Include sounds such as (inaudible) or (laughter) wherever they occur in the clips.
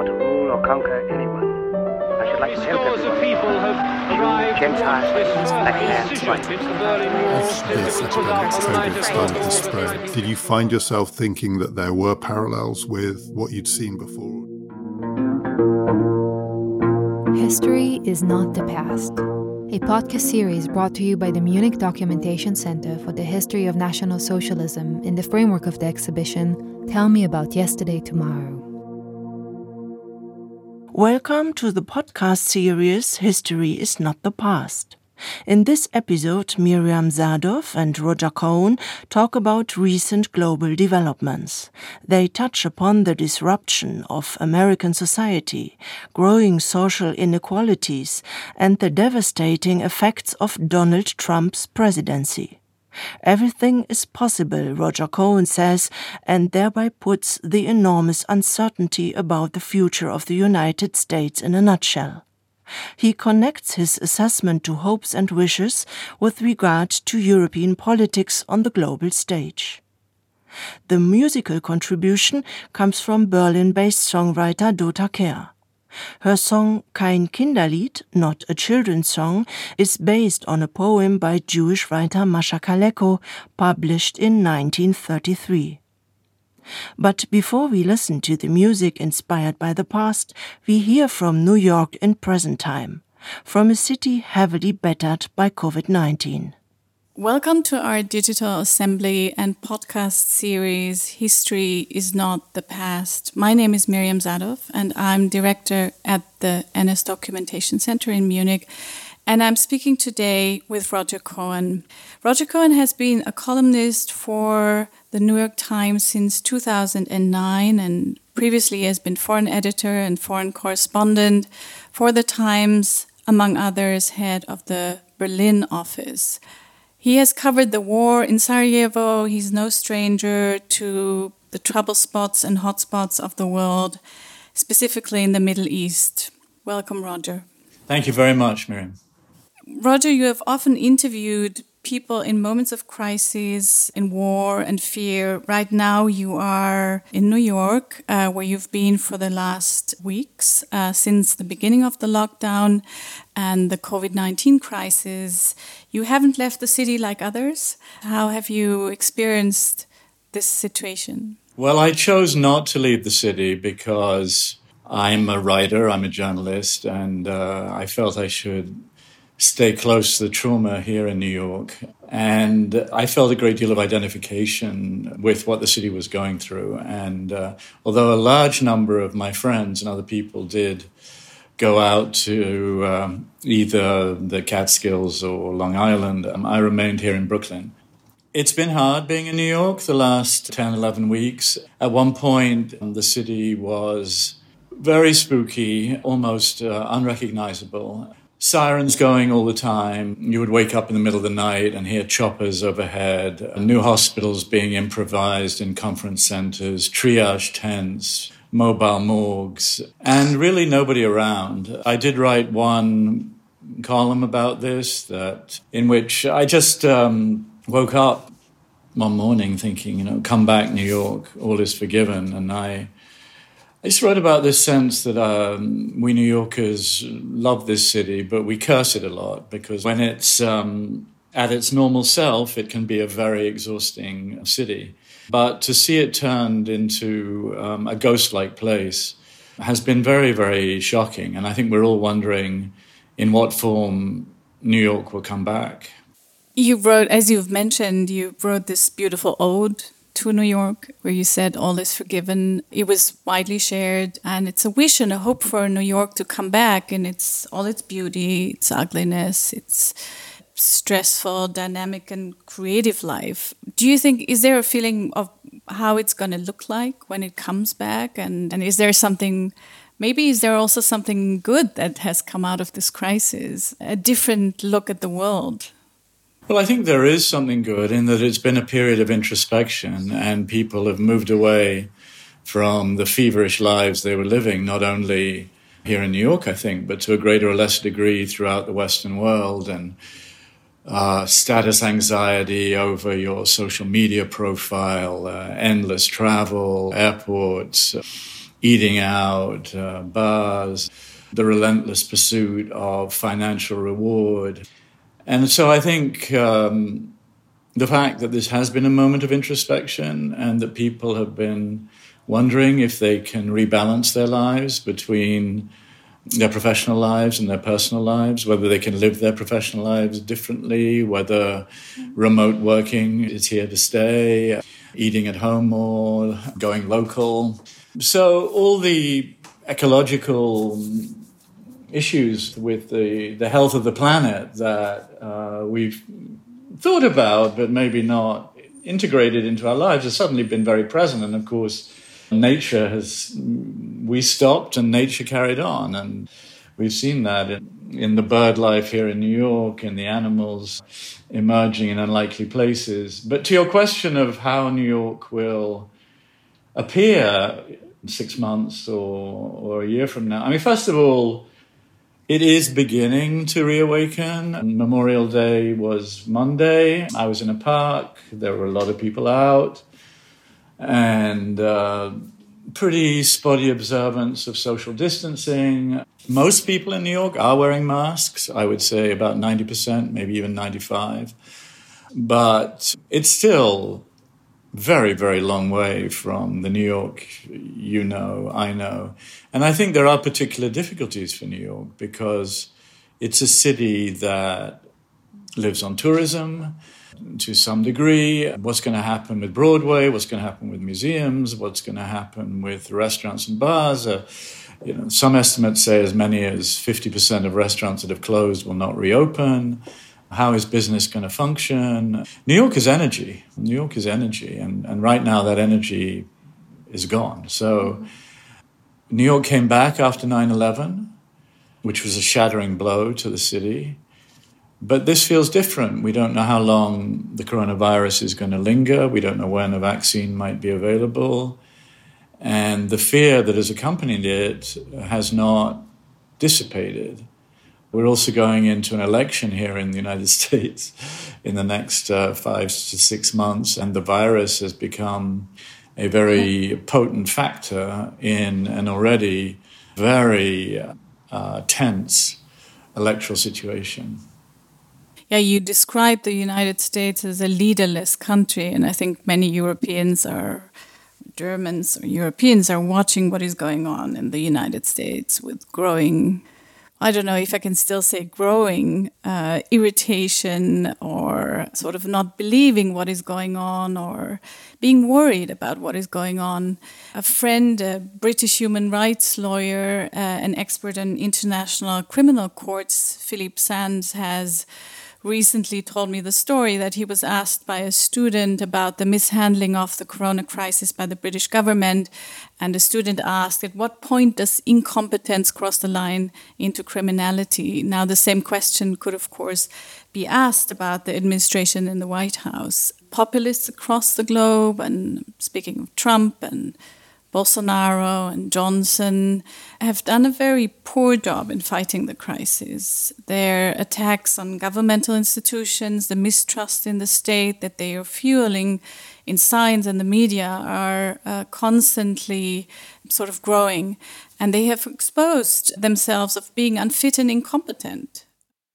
want to rule or conquer anyone. I should like to help Scores of everyone. people have arrived Gentiles, to watch this black first hats, decision white since the Berlin Wall As that this was put up on the epidemic night of started to October spread, did you find yourself thinking that there were parallels with what you'd seen before? History is not the past. A podcast series brought to you by the Munich Documentation Center for the History of National Socialism in the framework of the exhibition Tell Me About Yesterday Tomorrow. Welcome to the podcast series History is Not the Past. In this episode, Miriam Zadoff and Roger Cohen talk about recent global developments. They touch upon the disruption of American society, growing social inequalities, and the devastating effects of Donald Trump's presidency. Everything is possible, Roger Cohen says, and thereby puts the enormous uncertainty about the future of the United States in a nutshell. He connects his assessment to hopes and wishes with regard to European politics on the global stage. The musical contribution comes from Berlin based songwriter Dota Kehr. Her song Kein Kinderlied, not a children's song, is based on a poem by Jewish writer Mascha Kaléko, published in 1933. But before we listen to the music inspired by the past, we hear from New York in present time, from a city heavily battered by COVID 19. Welcome to our digital assembly and podcast series, History is Not the Past. My name is Miriam Zadoff, and I'm director at the NS Documentation Center in Munich. And I'm speaking today with Roger Cohen. Roger Cohen has been a columnist for the New York Times since 2009 and previously has been foreign editor and foreign correspondent for the Times, among others, head of the Berlin office. He has covered the war in Sarajevo. He's no stranger to the trouble spots and hotspots of the world, specifically in the Middle East. Welcome, Roger. Thank you very much, Miriam. Roger, you have often interviewed people in moments of crisis, in war and fear. Right now, you are in New York, uh, where you've been for the last weeks uh, since the beginning of the lockdown and the COVID 19 crisis. You haven't left the city like others. How have you experienced this situation? Well, I chose not to leave the city because I'm a writer, I'm a journalist, and uh, I felt I should stay close to the trauma here in New York. And I felt a great deal of identification with what the city was going through. And uh, although a large number of my friends and other people did go out to um, either the Catskills or Long Island, um, I remained here in Brooklyn. It's been hard being in New York the last 10, 11 weeks. At one point, um, the city was very spooky, almost uh, unrecognizable sirens going all the time. You would wake up in the middle of the night and hear choppers overhead, new hospitals being improvised in conference centers, triage tents, mobile morgues, and really nobody around. I did write one column about this that in which I just um, woke up one morning thinking, you know, come back, New York, all is forgiven, and I I just wrote about this sense that um, we New Yorkers love this city, but we curse it a lot because when it's um, at its normal self, it can be a very exhausting city. But to see it turned into um, a ghost like place has been very, very shocking. And I think we're all wondering in what form New York will come back. You wrote, as you've mentioned, you wrote this beautiful ode to New York, where you said all is forgiven. It was widely shared, and it's a wish and a hope for New York to come back in its all its beauty, its ugliness, its stressful, dynamic, and creative life. Do you think is there a feeling of how it's going to look like when it comes back, and and is there something? Maybe is there also something good that has come out of this crisis? A different look at the world. Well, I think there is something good in that it's been a period of introspection and people have moved away from the feverish lives they were living, not only here in New York, I think, but to a greater or lesser degree throughout the Western world. And uh, status anxiety over your social media profile, uh, endless travel, airports, eating out, uh, bars, the relentless pursuit of financial reward. And so I think um, the fact that this has been a moment of introspection and that people have been wondering if they can rebalance their lives between their professional lives and their personal lives, whether they can live their professional lives differently, whether remote working is here to stay, eating at home more, going local. So, all the ecological issues with the, the health of the planet that uh, we've thought about, but maybe not integrated into our lives, have suddenly been very present. And of course, nature has, we stopped and nature carried on. And we've seen that in, in the bird life here in New York, in the animals emerging in unlikely places. But to your question of how New York will appear six months or, or a year from now, I mean, first of all, it is beginning to reawaken. Memorial Day was Monday. I was in a park. There were a lot of people out and uh, pretty spotty observance of social distancing. Most people in New York are wearing masks. I would say about 90%, maybe even 95. But it's still very, very long way from the New York you know, I know. And I think there are particular difficulties for New York because it's a city that lives on tourism to some degree. What's going to happen with Broadway? What's going to happen with museums? What's going to happen with restaurants and bars? Uh, you know, some estimates say as many as 50% of restaurants that have closed will not reopen. How is business going to function? New York is energy. New York is energy. And, and right now, that energy is gone. So, New York came back after 9 11, which was a shattering blow to the city. But this feels different. We don't know how long the coronavirus is going to linger. We don't know when a vaccine might be available. And the fear that has accompanied it has not dissipated. We're also going into an election here in the United (laughs) States in the next uh, five to six months, and the virus has become a very potent factor in an already very uh, tense electoral situation. Yeah, you described the United States as a leaderless country, and I think many Europeans are Germans or Europeans are watching what is going on in the United States with growing I don't know if I can still say growing uh, irritation or sort of not believing what is going on or being worried about what is going on. A friend, a British human rights lawyer, uh, an expert in international criminal courts, Philippe Sands, has recently told me the story that he was asked by a student about the mishandling of the corona crisis by the British government. And the student asked, At what point does incompetence cross the line into criminality? Now, the same question could, of course, be asked about the administration in the White House. Populists across the globe, and speaking of Trump and Bolsonaro and Johnson have done a very poor job in fighting the crisis. Their attacks on governmental institutions, the mistrust in the state that they are fueling in science and the media are uh, constantly sort of growing. And they have exposed themselves of being unfit and incompetent.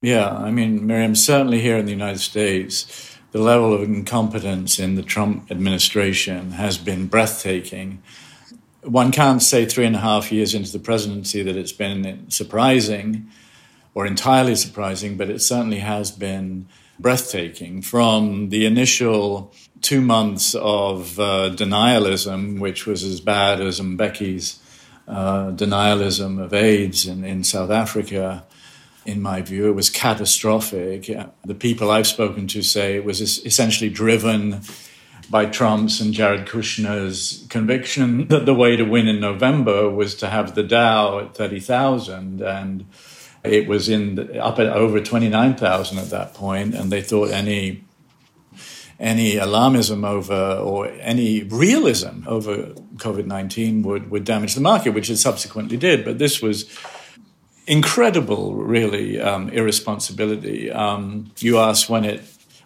Yeah, I mean, Miriam, certainly here in the United States, the level of incompetence in the Trump administration has been breathtaking one can't say three and a half years into the presidency that it's been surprising or entirely surprising, but it certainly has been breathtaking from the initial two months of uh, denialism, which was as bad as Mbeki's uh, denialism of AIDS in, in South Africa. In my view, it was catastrophic. The people I've spoken to say it was essentially driven by Trump's and Jared Kushner's conviction that the way to win in November was to have the Dow at 30,000 and it was in the, up at over 29,000 at that point and they thought any any alarmism over or any realism over COVID-19 would would damage the market which it subsequently did. But this was incredible really um, irresponsibility. Um, you asked when it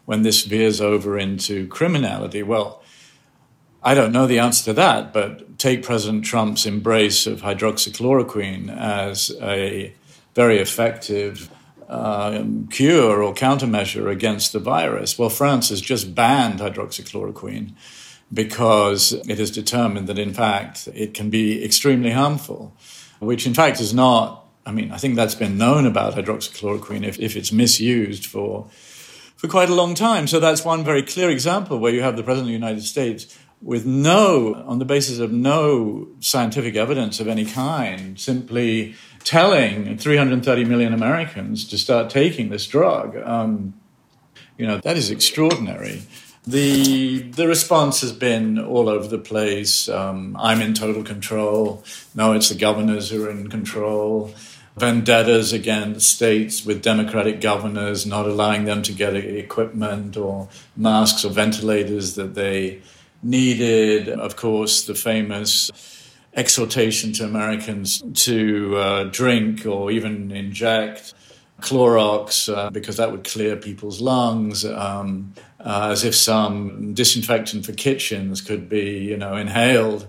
when this veers over into criminality? Well, I don't know the answer to that, but take President Trump's embrace of hydroxychloroquine as a very effective um, cure or countermeasure against the virus. Well, France has just banned hydroxychloroquine because it has determined that, in fact, it can be extremely harmful, which, in fact, is not. I mean, I think that's been known about hydroxychloroquine if, if it's misused for for quite a long time. So that's one very clear example where you have the President of the United States with no, on the basis of no scientific evidence of any kind, simply telling 330 million Americans to start taking this drug. Um, you know, that is extraordinary. The, the response has been all over the place. Um, I'm in total control. No, it's the governors who are in control vendettas against states with democratic governors, not allowing them to get equipment or masks or ventilators that they needed. Of course, the famous exhortation to Americans to uh, drink or even inject Clorox uh, because that would clear people's lungs, um, uh, as if some disinfectant for kitchens could be, you know, inhaled.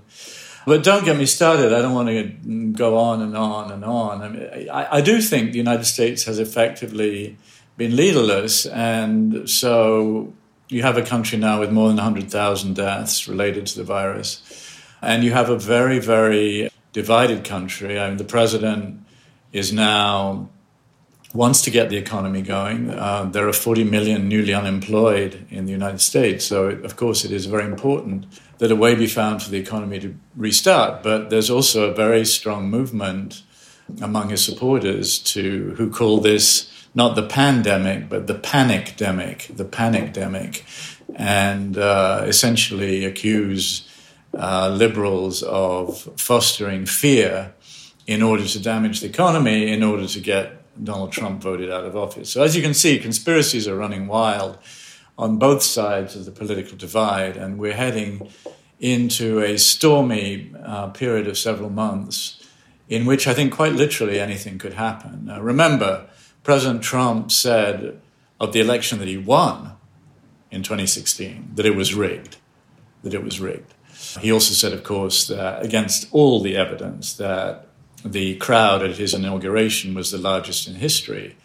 But don't get me started. I don't want to go on and on and on. I, mean, I, I do think the United States has effectively been leaderless, and so you have a country now with more than 100,000 deaths related to the virus, and you have a very, very divided country. I mean, the president is now wants to get the economy going. Uh, there are 40 million newly unemployed in the United States, so it, of course it is very important that a way be found for the economy to restart. But there's also a very strong movement among his supporters to who call this not the pandemic, but the panicdemic, the panicdemic, and uh, essentially accuse uh, liberals of fostering fear in order to damage the economy, in order to get Donald Trump voted out of office. So as you can see, conspiracies are running wild on both sides of the political divide, and we're heading into a stormy uh, period of several months in which I think quite literally anything could happen. Remember, President Trump said of the election that he won in 2016 that it was rigged, that it was rigged. He also said, of course, that against all the evidence that the crowd at his inauguration was the largest in history.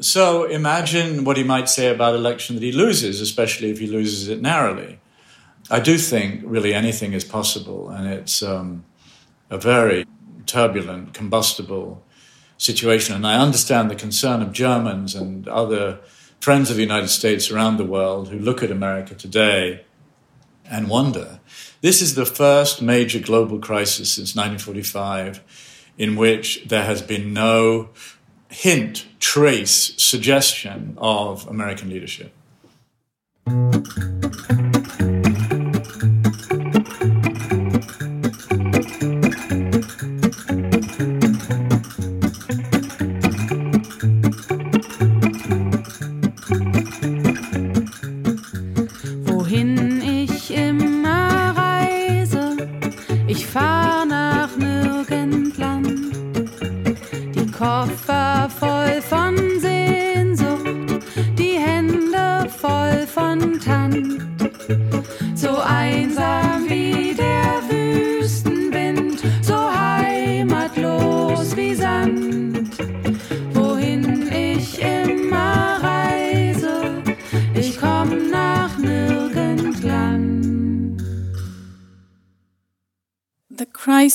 So imagine what he might say about election that he loses, especially if he loses it narrowly. I do think really anything is possible, and it's um, a very turbulent, combustible situation. And I understand the concern of Germans and other friends of the United States around the world who look at America today and wonder. This is the first major global crisis since 1945 in which there has been no hint, trace, suggestion of American leadership.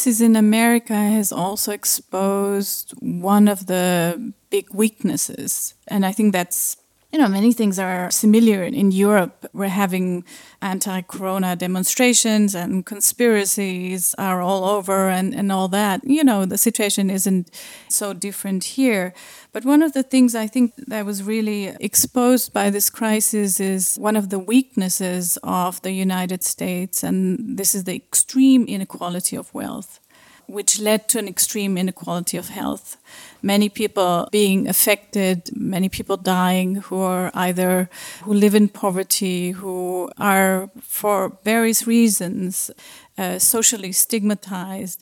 Crisis in America has also exposed one of the big weaknesses. And I think that's, you know, many things are similar in Europe. We're having anti corona demonstrations and conspiracies are all over and, and all that. You know, the situation isn't so different here. But one of the things I think that was really exposed by this crisis is one of the weaknesses of the United States, and this is the extreme inequality of wealth, which led to an extreme inequality of health. Many people being affected, many people dying who are either who live in poverty, who are for various reasons uh, socially stigmatized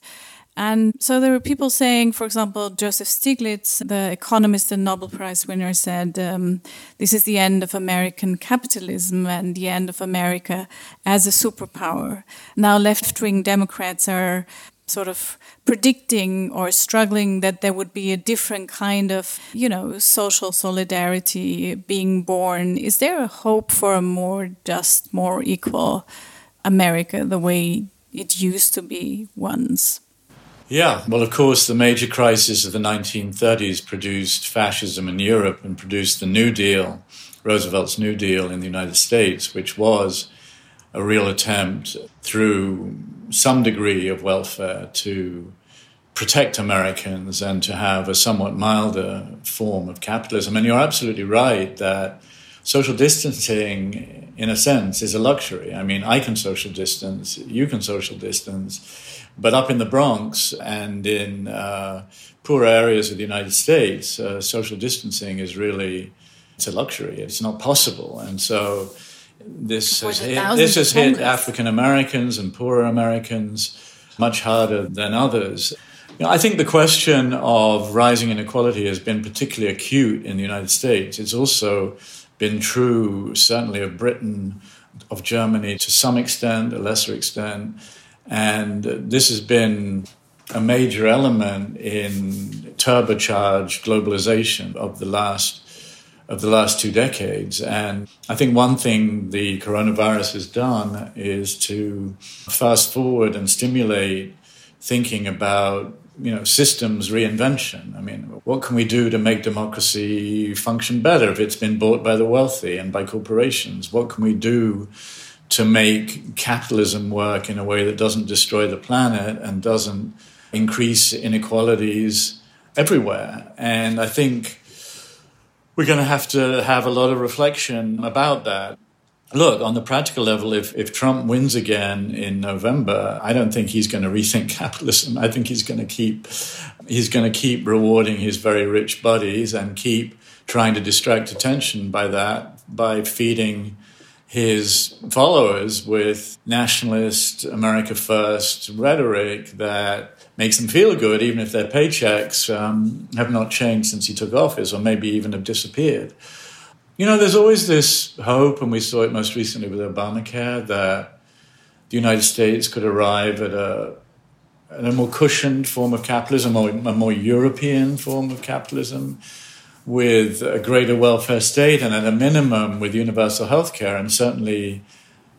And so there were people saying, for example, Joseph Stiglitz, the economist and Nobel Prize winner, said, um, This is the end of American capitalism and the end of America as a superpower. Now, left wing Democrats are sort of predicting or struggling that there would be a different kind of, you know, social solidarity being born. Is there a hope for a more just, more equal America the way it used to be once? Yeah, well, of course, the major crisis of the 1930s produced fascism in Europe and produced the New Deal, Roosevelt's New Deal in the United States, which was a real attempt through some degree of welfare to protect Americans and to have a somewhat milder form of capitalism. And you're absolutely right that social distancing, in a sense, is a luxury. I mean, I can social distance, you can social distance but up in the Bronx and in uh, poor areas of the United States, uh, social distancing is really it's a luxury. It's not possible, and so this has hit, this has hit African Americans and poorer Americans much harder than others. You know, I think the question of rising inequality has been particularly acute in the United States. It's also been true, certainly, of Britain, of Germany to some extent, a lesser extent. And this has been a major element in turbocharged globalization of the last of the last two decades. And I think one thing the coronavirus has done is to fast forward and stimulate thinking about you know systems reinvention. I mean, what can we do to make democracy function better if it's been bought by the wealthy and by corporations? What can we do to make capitalism work in a way that doesn't destroy the planet and doesn't increase inequalities everywhere. And I think we're going to have to have a lot of reflection about that. Look, on the practical level, if, if Trump wins again in November, I don't think he's going to rethink (laughs) capitalism. I think he's going to keep he's going to keep rewarding his very rich buddies and keep trying to distract attention by that by feeding his followers with nationalist, America First rhetoric that makes them feel good, even if their paychecks um, have not changed since he took office or maybe even have disappeared. You know, there's always this hope, and we saw it most recently with Obamacare, that the United States could arrive at a, at a more cushioned form of capitalism, or a more European form of capitalism with a greater welfare state and at a minimum with universal health care. And certainly,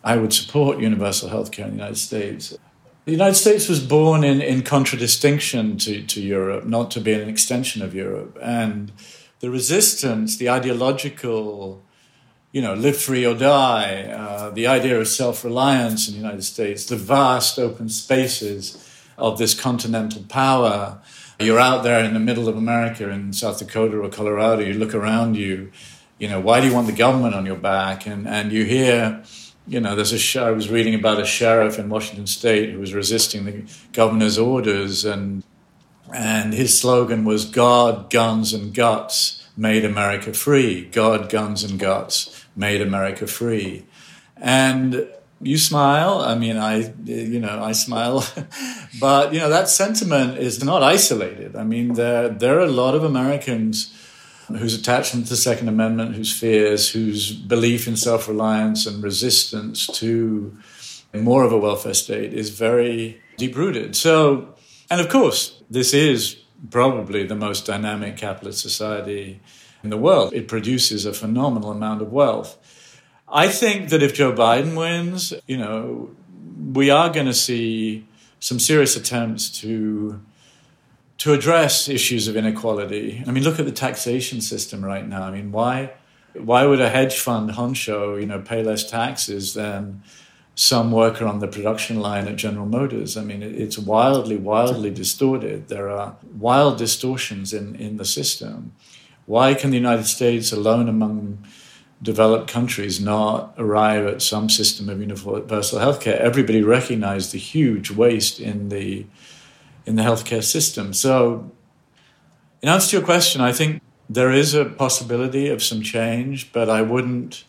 I would support universal health care in the United States. The United States was born in, in contradistinction to, to Europe, not to be an extension of Europe. And the resistance, the ideological, you know, live free or die, uh, the idea of self reliance in the United States, the vast open spaces of this continental power you're out there in the middle of America in South Dakota or Colorado, you look around you, you know, why do you want the government on your back? And, and you hear, you know, there's a, I was reading about a sheriff in Washington state who was resisting the governor's orders and, and his slogan was God, guns, and guts made America free. God, guns, and guts made America free. And you smile. I mean, I, you know, I smile. (laughs) but, you know, that sentiment is not isolated. I mean, there, there are a lot of Americans whose attachment to the Second Amendment, whose fears, whose belief in self reliance and resistance to more of a welfare state is very deep rooted. So, and of course, this is probably the most dynamic capitalist society in the world. It produces a phenomenal amount of wealth. I think that if Joe Biden wins, you know, we are going to see some serious attempts to to address issues of inequality. I mean, look at the taxation system right now. I mean, why why would a hedge fund honcho, you know, pay less taxes than some worker on the production line at General Motors? I mean, it's wildly, wildly distorted. There are wild distortions in, in the system. Why can the United States, alone among developed countries not arrive at some system of universal healthcare. Everybody recognized the huge waste in the in the healthcare system. So, in answer to your question, I think there is a possibility of some change, but I wouldn't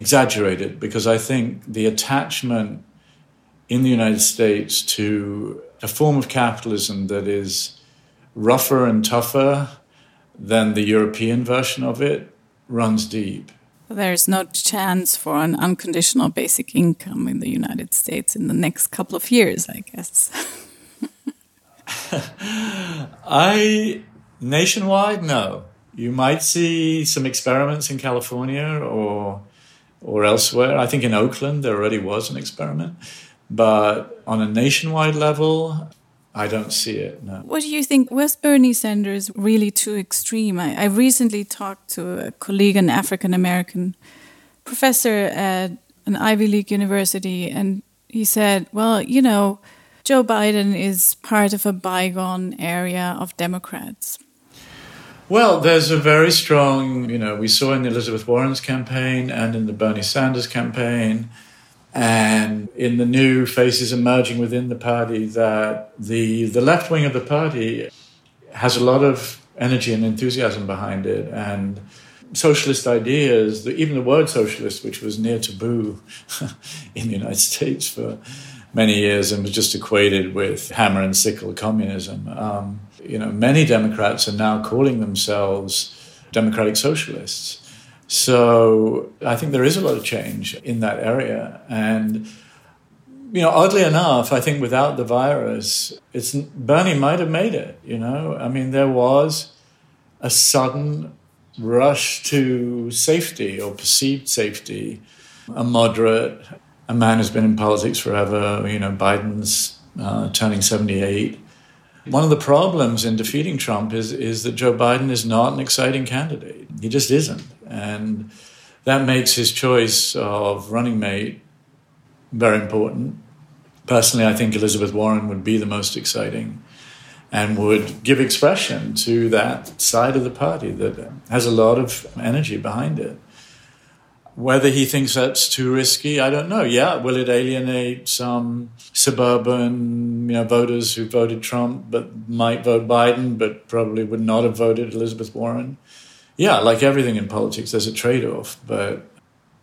exaggerate it because I think the attachment in the United States to a form of capitalism that is rougher and tougher than the European version of it runs deep. There's no chance for an unconditional basic income in the United States in the next couple of years, I guess. (laughs) I nationwide, no. You might see some experiments in California or or elsewhere. I think in Oakland there already was an experiment, but on a nationwide level, I don't see it. No. What do you think? Was Bernie Sanders really too extreme? I, I recently talked to a colleague, an African American professor at an Ivy League university, and he said, "Well, you know." Joe Biden is part of a bygone area of Democrats. Well, there's a very strong, you know, we saw in the Elizabeth Warren's campaign and in the Bernie Sanders campaign and in the new faces emerging within the party that the the left wing of the party has a lot of energy and enthusiasm behind it and socialist ideas, even the word socialist, which was near taboo (laughs) in the United States for many years and was just equated with hammer and sickle communism. Um, you know, many Democrats are now calling themselves democratic socialists. So I think there is a lot of change in that area. And, you know, oddly enough, I think without the virus, it's Bernie might have made it, you know. I mean, there was a sudden rush to safety or perceived safety, a moderate a man who's been in politics forever. You know, Biden's uh, turning 78. One of the problems in defeating Trump is, is that Joe Biden is not an exciting candidate. He just isn't. And that makes his choice of running mate very important. Personally, I think Elizabeth Warren would be the most exciting and would give expression to that side of the party that has a lot of energy behind it. Whether he thinks that's too risky, I don't know. Yeah, will it alienate some suburban you know, voters who voted Trump but might vote Biden but probably would not have voted Elizabeth Warren? Yeah, like everything in politics, there's a trade off. But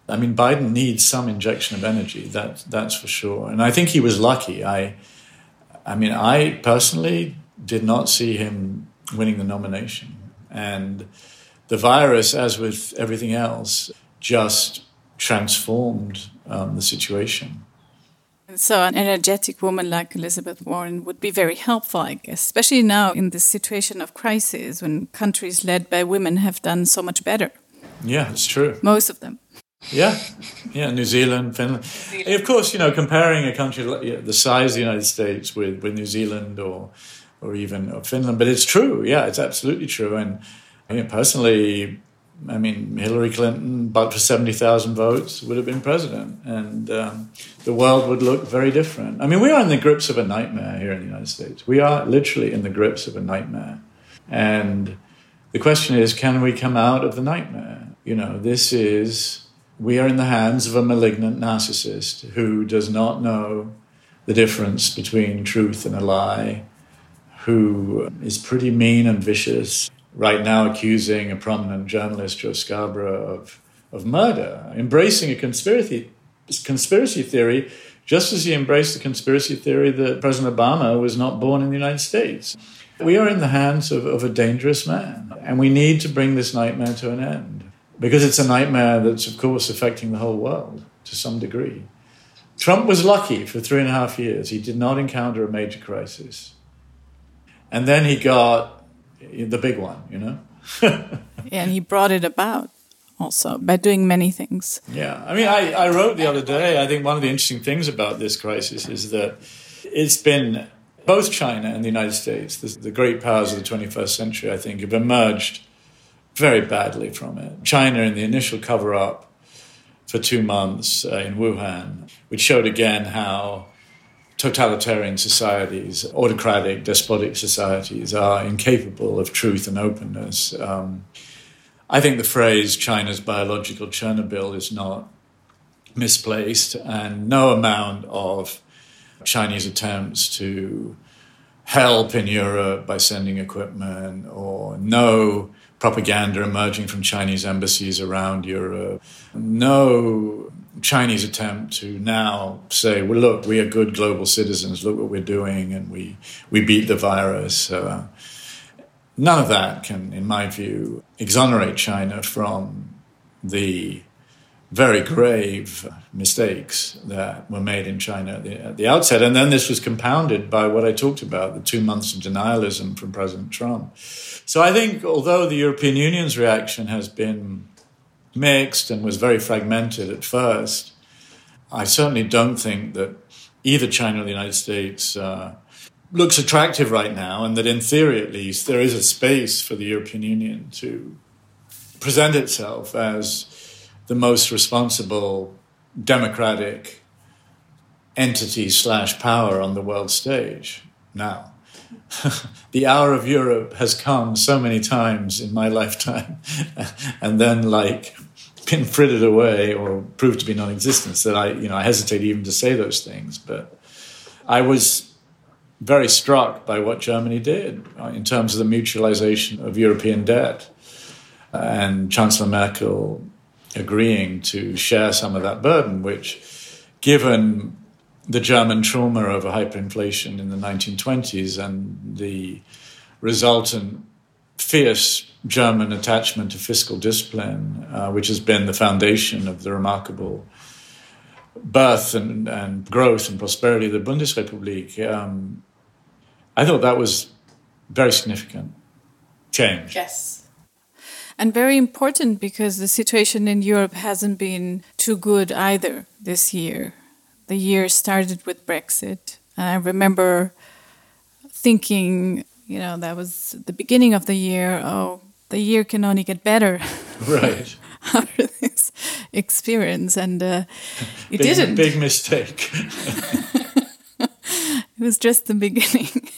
I mean, Biden needs some injection of energy. That that's for sure. And I think he was lucky. I, I mean, I personally did not see him winning the nomination, and the virus, as with everything else, just transformed um, the situation. So, an energetic woman like Elizabeth Warren would be very helpful, I guess, especially now in this situation of crisis when countries led by women have done so much better. Yeah, it's true. Most of them. Yeah, yeah, New Zealand, Finland. Zealand. Of course, you know, comparing a country like the size of the United States with, with New Zealand or or even or Finland, but it's true. Yeah, it's absolutely true. And I mean, personally, I mean, Hillary Clinton, but for 70,000 votes, would have been president. And um, the world would look very different. I mean, we are in the grips of a nightmare here in the United States. We are literally in the grips of a nightmare. And the question is can we come out of the nightmare? You know, this is, we are in the hands of a malignant narcissist who does not know the difference between truth and a lie, who is pretty mean and vicious right now accusing a prominent journalist, Joe Scarborough, of, of murder, embracing a conspiracy, conspiracy theory, just as he embraced the conspiracy theory that President Obama was not born in the United States. We are in the hands of, of a dangerous man, and we need to bring this nightmare to an end because it's a nightmare that's, of course, affecting the whole world to some degree. Trump was lucky for three and a half years. He did not encounter a major crisis. And then he got the big one, you know. (laughs) yeah, and he brought it about also by doing many things. Yeah, I mean, I, I wrote the other day. I think one of the interesting things about this crisis is that it's been both China and the United States, the, the great powers of the 21st century, I think, have emerged very badly from it. China, in the initial cover up for two months uh, in Wuhan, which showed again how totalitarian societies, autocratic, despotic societies are incapable of truth and openness. Um, I think the phrase China's biological Chernobyl is not misplaced, and no amount of Chinese attempts to help in Europe by sending equipment or no propaganda emerging from Chinese embassies around Europe, no Chinese attempt to now say, well, look, we are good global citizens. Look what we're doing, and we we beat the virus. Uh, none of that can, in my view, exonerate China from the very grave mistakes that were made in China at the, at the, outset. And then this was compounded by what I talked about the two months of denialism from President Trump. So I think, although the European Union's reaction has been mixed and was very fragmented at first, I certainly don't think that either China or the United States. Uh, looks attractive right now, and that in theory at least, there is a space for the European Union to present itself as the most responsible democratic entity slash power on the world stage now. (laughs) the hour of Europe has come so many times in my lifetime (laughs) and then like been frittered away or proved to be non-existent that I, you know, I hesitate even to say those things. But I was very struck by what Germany did uh, in terms of the mutualization of European debt. And Chancellor Merkel agreeing to share some of that burden, which, given the German trauma over hyperinflation in the 1920s and the resultant fierce German attachment to fiscal discipline, uh, which has been the foundation of the remarkable birth and, and growth and prosperity of the Bundesrepublik, um, I thought that was very significant change. Yes and very important because the situation in Europe hasn't been too good either this year. The year started with Brexit, and I remember thinking, you know, that was the beginning of the year. Oh, the year can only get better. (laughs) Right. (laughs) After this experience, and uh, it big, didn't. Big mistake. (laughs) it was just the beginning.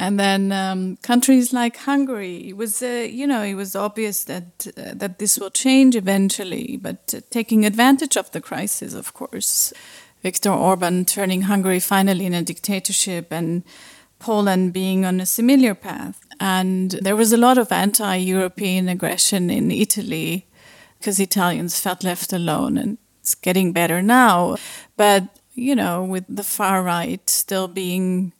And then um, countries like Hungary, it was uh, you know it was obvious that uh, that this will change eventually, but uh, taking advantage of the crisis, of course, Viktor Orban turning Hungary finally in a dictatorship, and Poland being on a similar path. And there was a lot of anti-European aggression in Italy because Italians felt left alone, and it's getting better now. But you know, with the far right still being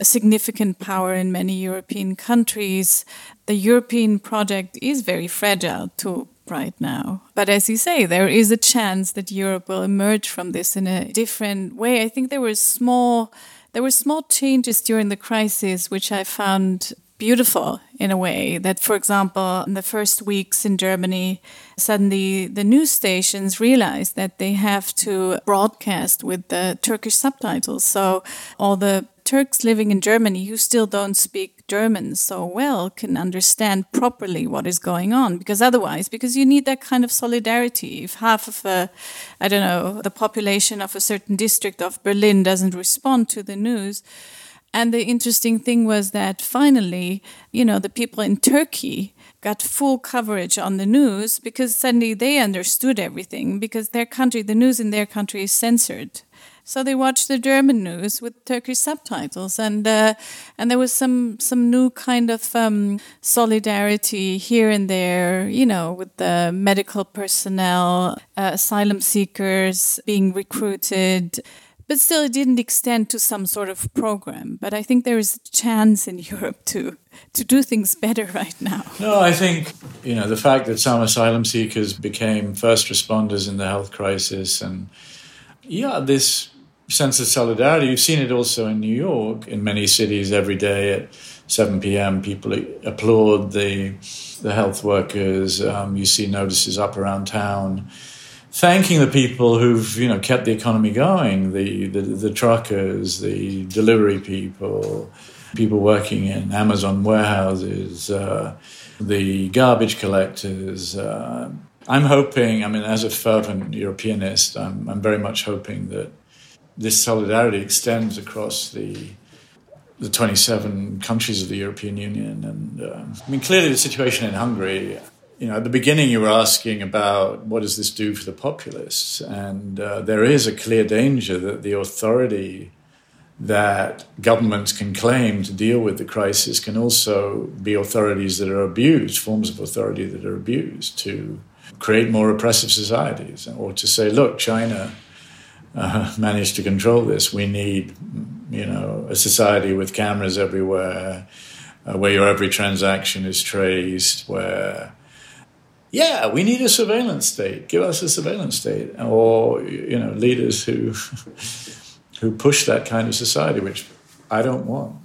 a significant power in many European countries. The European project is very fragile too right now. But as you say, there is a chance that Europe will emerge from this in a different way. I think there were small there were small changes during the crisis which I found beautiful in a way that for example in the first weeks in germany suddenly the news stations realized that they have to broadcast with the turkish subtitles so all the Turks living in Germany who still don't speak German so well can understand properly what is going on. Because otherwise, because you need that kind of solidarity. If half of a, I don't know, the population of a certain district of Berlin doesn't respond to the news. And the interesting thing was that finally, you know, the people in Turkey got full coverage on the news because suddenly they understood everything because their country, the news in their country is censored so they watched the German news with Turkish subtitles, and uh, and there was some some new kind of um, solidarity here and there, you know, with the medical personnel, uh, asylum seekers being recruited. But still, it didn't extend to some sort of program. But I think there is a chance in (laughs) Europe to to do things better (laughs) right now. No, I think you know the fact that some asylum seekers became first responders in the health crisis, and yeah, this sense of solidarity. You've seen it also in New York, in many cities every day at 7 p.m. People applaud the the health workers. Um, you see notices up around town thanking the people who've you know kept the economy going, the the, the truckers, the delivery people, people working in Amazon warehouses, uh, the garbage collectors. Uh, I'm hoping. I mean, as a fervent Europeanist, I'm, I'm very much hoping that this solidarity extends across the the 27 countries of the European Union. And uh, I mean, clearly the situation in Hungary, you know, at the beginning you were asking about what does this do for the populists? And uh, there is a clear danger that the authority that governments can claim to deal with the crisis can also be authorities that are abused, forms of authority that are abused to create more oppressive societies, or to say, look, China uh, managed to control this. We need, you know, a society with cameras everywhere, uh, where your every transaction is traced, where yeah, we need a surveillance state. Give us a surveillance state, or you know, leaders who (laughs) who push that kind of society, which I don't want.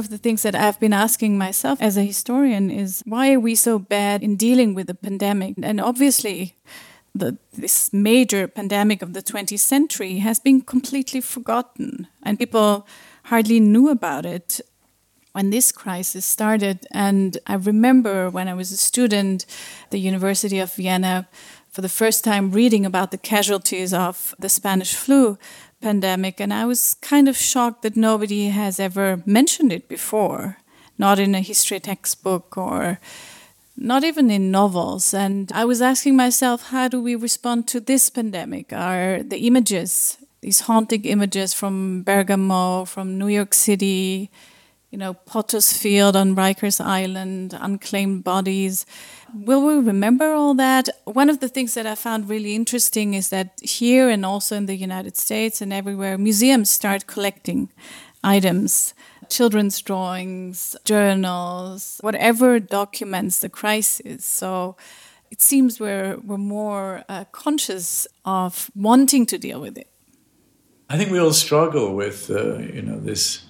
Of the things that I've been asking myself as a historian is why are we so bad in dealing with the pandemic? And obviously, the, this major pandemic of the 20th century has been completely forgotten, and people hardly knew about it when this crisis started. And I remember when I was a student at the University of Vienna for the first time reading about the casualties of the Spanish flu pandemic, and I was kind of shocked that nobody has ever mentioned it before, not in a history textbook or not even in novels. And I was asking myself, how do we respond to this pandemic? Are the images, these haunting images from Bergamo, from New York City, you know, Potter's Field on Rikers Island, unclaimed bodies. Will we remember all that? One of the things that I found really interesting is that here and also in the United States and everywhere, museums start collecting items, children's drawings, journals, whatever documents the crisis. So it seems we're, we're more uh, conscious of wanting to deal with it. I think we all struggle with, uh, you know, this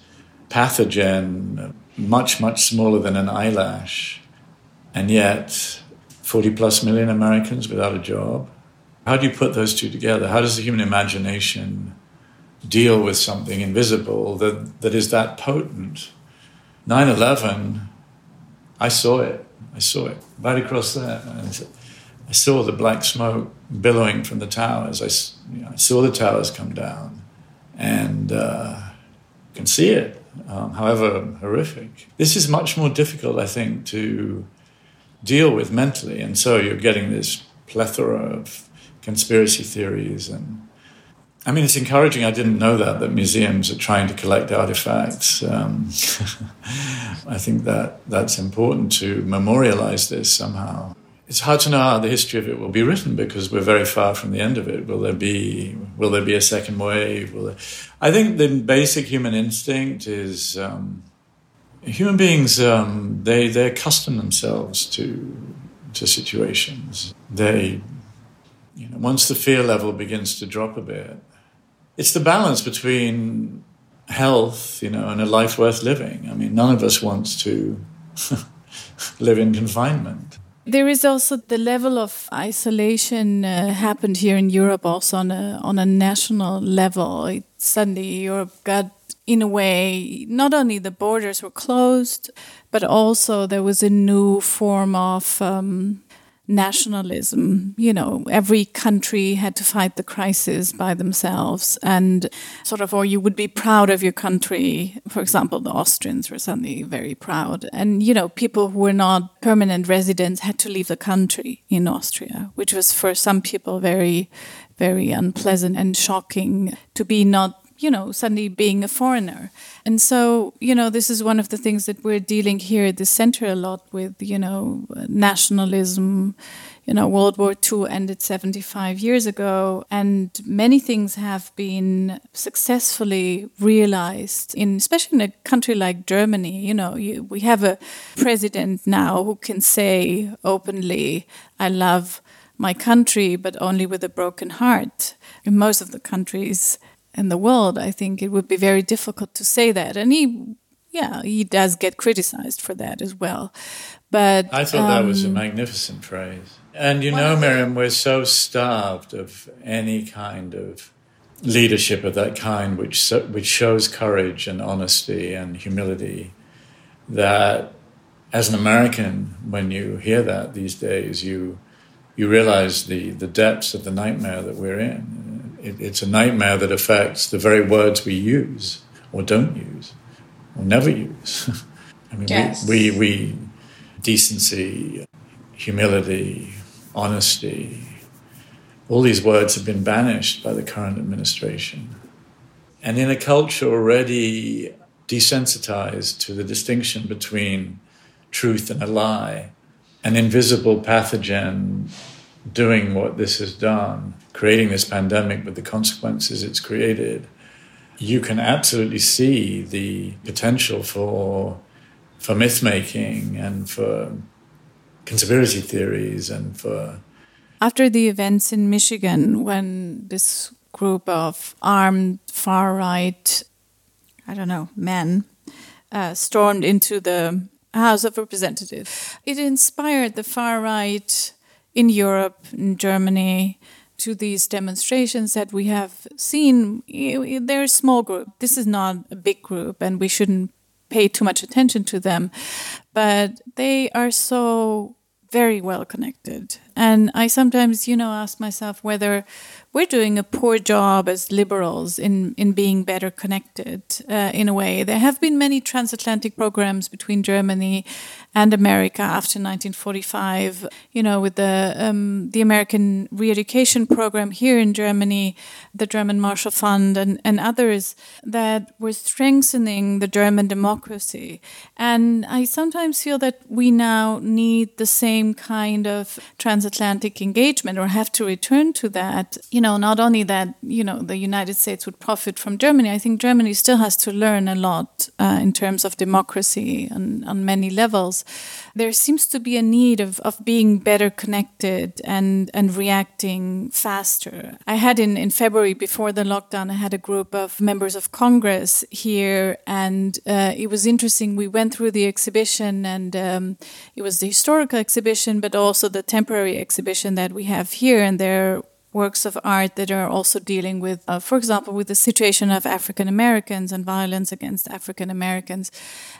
pathogen, much, much smaller than an eyelash, and yet 40 plus million Americans without a job. How do you put those two together? How does the human imagination deal with something invisible that, that is that potent? 9 11, I saw it. I saw it right across there. I saw the black smoke billowing from the towers. I, you know, I saw the towers come down. And uh, can see it um, however horrific. This is much more difficult, I think, to deal with mentally. And so you're getting this plethora of conspiracy theories. And I mean, it's encouraging. I didn't know that, that museums are trying to collect artifacts. Um, (laughs) I think that that's important to memorialize this somehow it's hard to know how the history of it will be written because we're very far from the end of it. Will there be will there be a second wave? There... I think the basic human instinct is um, human beings. Um, they they accustom themselves to to situations. They you know once the fear level begins to drop a bit, it's the balance between health, you know, and a life worth living. I mean, none of us wants to (laughs) live in confinement. There is also the level of isolation uh, happened here in Europe also on a on a national level. It, suddenly Europe got in a way not only the borders were closed, but also there was a new form of um, nationalism. You know, every country had to fight the crisis by themselves and sort of, or you would be proud of your country. For example, the Austrians were suddenly very proud. And, you know, people who were not permanent residents had to leave the country in Austria, which was for some people very, very unpleasant and shocking to be not you know, suddenly being a foreigner. And so, you know, this is one of the things that we're dealing here at the center a lot with, you know, nationalism. You know, World War II ended 75 years ago, and many things have been successfully realized in, especially in a country like Germany. You know, you, we have a president now who can say openly, I love my country, but only with a broken heart. In most of the countries, in the world, I think it would be very difficult to say that. And he, yeah, he does get criticized for that as well. But I thought um, that was a um, magnificent phrase. And you know, Miriam, we're so starved of any kind of leadership of that kind, which which shows courage and honesty and humility. That, as an American, when you hear that these days, you you realize the the depths of the nightmare that we're in it, it's a nightmare that affects the very words we use or don't use or never use. (laughs) I mean, yes. we, we, we, decency, humility, honesty, all these words have been banished by the current administration. And in a culture already desensitized to the distinction between truth and a lie, an invisible pathogen doing what this has done, creating this pandemic with the consequences it's created, you can absolutely see the potential for for myth making and for conspiracy theories and for after the events in Michigan when this group of armed far right I don't know men uh, stormed into the House of Representatives. It inspired the far right in Europe, in Germany, to these demonstrations that we have seen. They're a small group. This is not a big group, and we shouldn't pay too much attention to them. But they are so very well connected. And I sometimes, you know, ask myself whether we're doing a poor job as liberals in, in being better connected uh, in a way. There have been many transatlantic programs between Germany and America after 1945, you know, with the, um, the American re-education program here in Germany, the German Marshall Fund and, and others that were strengthening the German democracy. And I sometimes feel that we now need the same kind of transatlantic engagement or have to return to that. You know, not only that, you know, the United States would profit from Germany, I think Germany still has to learn a lot uh, in terms of democracy on, on many levels there seems to be a need of, of being better connected and, and reacting faster. I had in, in February, before the lockdown, I had a group of members of Congress here, and uh, it was interesting. We went through the exhibition, and um, it was the historical exhibition, but also the temporary exhibition that we have here, and there works of art that are also dealing with, uh, for example, with the situation of African Americans and violence against African Americans.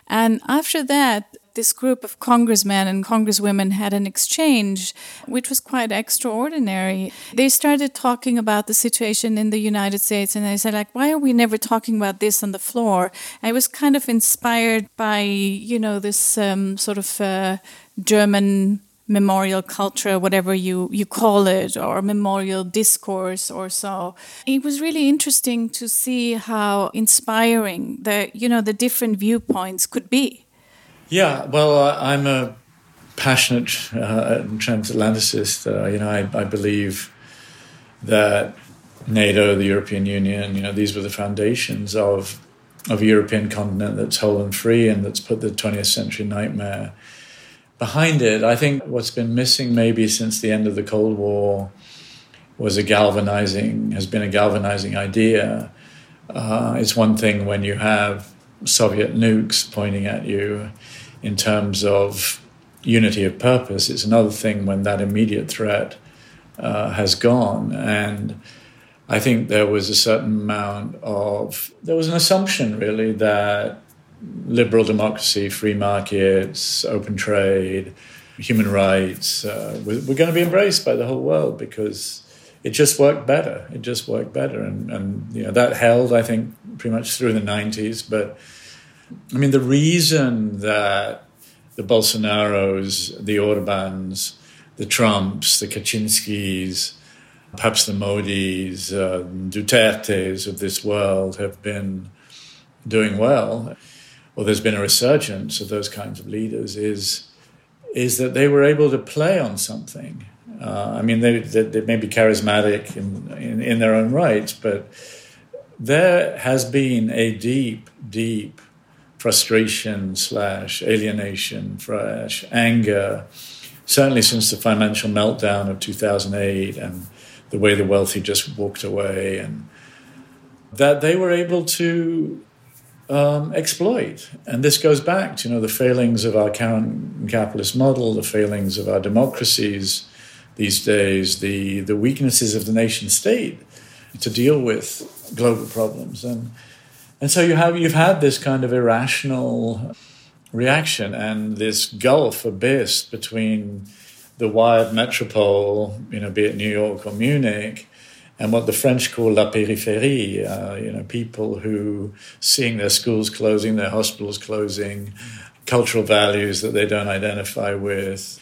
And after that, this group of congressmen and congresswomen had an exchange, which was quite extraordinary. They started talking about the situation in the United States, and they said, like, why are we never talking about this on the floor? I was kind of inspired by, you know, this um, sort of uh, German memorial culture, whatever you, you call it, or memorial discourse or so. It was really interesting to see how inspiring the, you know, the different viewpoints could be. Yeah, well, uh, I'm a passionate uh, transatlanticist. Uh, you know, I, I, believe that NATO, the European Union, you know, these were the foundations of of a European continent that's whole and free and that's put the 20th century nightmare behind it. I think what's been missing maybe since the end of the Cold War was a galvanizing, has been a galvanizing idea. Uh, it's one thing when you have Soviet nukes pointing at you in terms of unity of purpose. It's another thing when that immediate threat uh, has gone. And I think there was a certain amount of, there was an assumption really that liberal democracy, free markets, open trade, human rights uh, were, going to be embraced by the whole world because it just worked better. It just worked better, and and you know that held, I think, pretty much through the '90s. But I mean, the reason that the Bolsonaros, the Orbans, the Trumps, the Kaczynskis, perhaps the Modis, uh, Dutertes of this world have been doing well, or there's been a resurgence of those kinds of leaders, is is that they were able to play on something. Uh, I mean, they, they, they, may be charismatic in, in, in their own right, but there has been a deep, deep frustration slash alienation slash anger, certainly since the financial meltdown of 2008 and the way the wealthy just walked away, and that they were able to um, exploit. And this goes back to you know the failings of our current capitalist model, the failings of our democracies these days, the the weaknesses of the nation state to deal with global problems, and and so you have you've had this kind of irrational reaction and this gulf abyss between the wired metropole, you know, be it New York or Munich, and what the French call la périphérie, uh, you know, people who seeing their schools closing, their hospitals closing, cultural values that they don't identify with,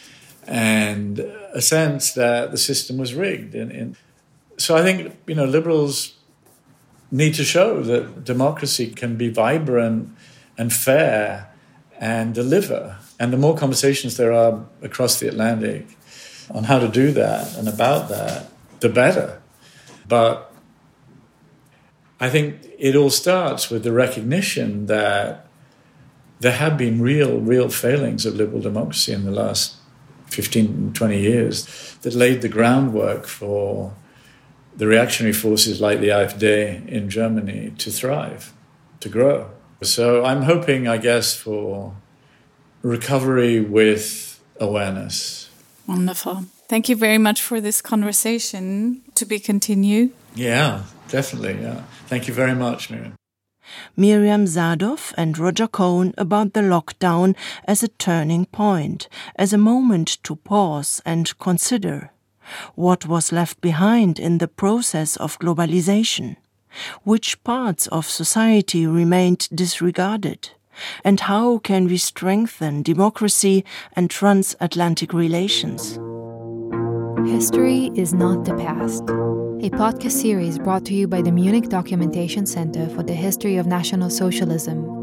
and a sense that the system was rigged. And, and so I think, you know, liberals need to show that democracy can be vibrant and fair and deliver. And the more conversations there are across the Atlantic on how to do that and about that, the better. But I think it all starts with the recognition that there have been real, real failings of liberal democracy in the last 15, 20 years that laid the groundwork for the reactionary forces like the AfD in Germany to thrive, to grow. So I'm hoping, I guess, for recovery with awareness. Wonderful. Thank you very much for this conversation. To be continued. Yeah, definitely. Yeah. Thank you very much, Miriam. Miriam Zadoff and Roger Cohen about the lockdown as a turning point, as a moment to pause and consider. What was left behind in the process of globalization? Which parts of society remained disregarded? And how can we strengthen democracy and transatlantic relations? History is not the past. A podcast series brought to you by the Munich Documentation Center for the History of National Socialism